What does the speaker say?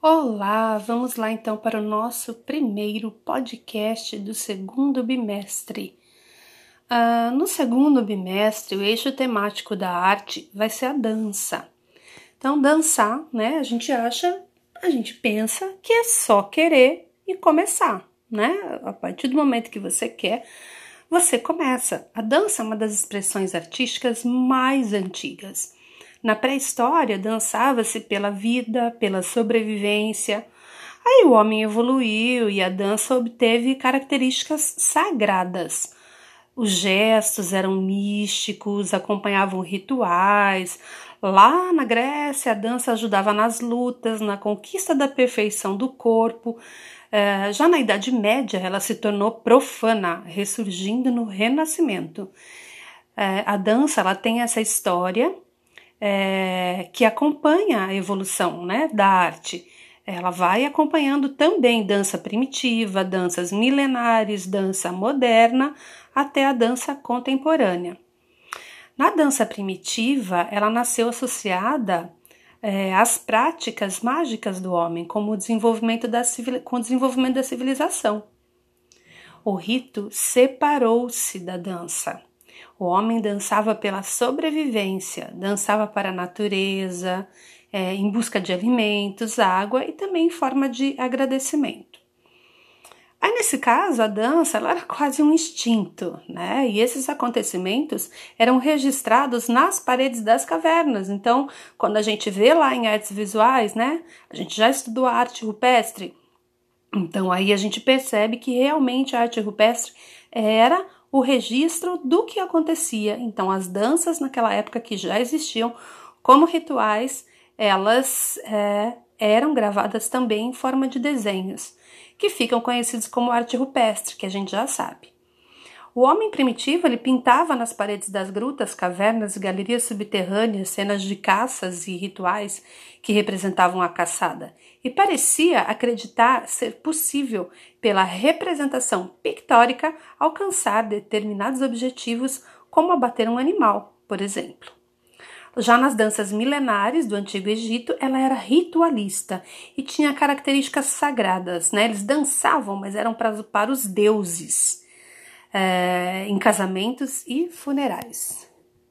Olá, vamos lá então para o nosso primeiro podcast do segundo bimestre. Uh, no segundo bimestre, o eixo temático da arte vai ser a dança. Então, dançar, né? A gente acha, a gente pensa que é só querer e começar, né? A partir do momento que você quer, você começa. A dança é uma das expressões artísticas mais antigas. Na pré-história, dançava-se pela vida, pela sobrevivência. Aí o homem evoluiu e a dança obteve características sagradas. Os gestos eram místicos, acompanhavam rituais. Lá na Grécia, a dança ajudava nas lutas, na conquista da perfeição do corpo. É, já na Idade Média, ela se tornou profana, ressurgindo no Renascimento. É, a dança ela tem essa história é, que acompanha a evolução né, da arte. Ela vai acompanhando também dança primitiva, danças milenares, dança moderna, até a dança contemporânea. Na dança primitiva, ela nasceu associada é, às práticas mágicas do homem, como o desenvolvimento da, com o desenvolvimento da civilização. O rito separou-se da dança. O homem dançava pela sobrevivência, dançava para a natureza, é, em busca de alimentos, água e também em forma de agradecimento. Aí, nesse caso, a dança era quase um instinto, né? E esses acontecimentos eram registrados nas paredes das cavernas. Então, quando a gente vê lá em artes visuais, né? A gente já estudou a arte rupestre. Então, aí a gente percebe que realmente a arte rupestre era o registro do que acontecia. Então, as danças naquela época que já existiam como rituais, elas é, eram gravadas também em forma de desenhos, que ficam conhecidos como arte rupestre, que a gente já sabe. O homem primitivo ele pintava nas paredes das grutas, cavernas e galerias subterrâneas cenas de caças e rituais que representavam a caçada, e parecia acreditar ser possível, pela representação pictórica, alcançar determinados objetivos, como abater um animal, por exemplo. Já nas danças milenares do Antigo Egito, ela era ritualista e tinha características sagradas. Né? Eles dançavam, mas eram para, para os deuses é, em casamentos e funerais.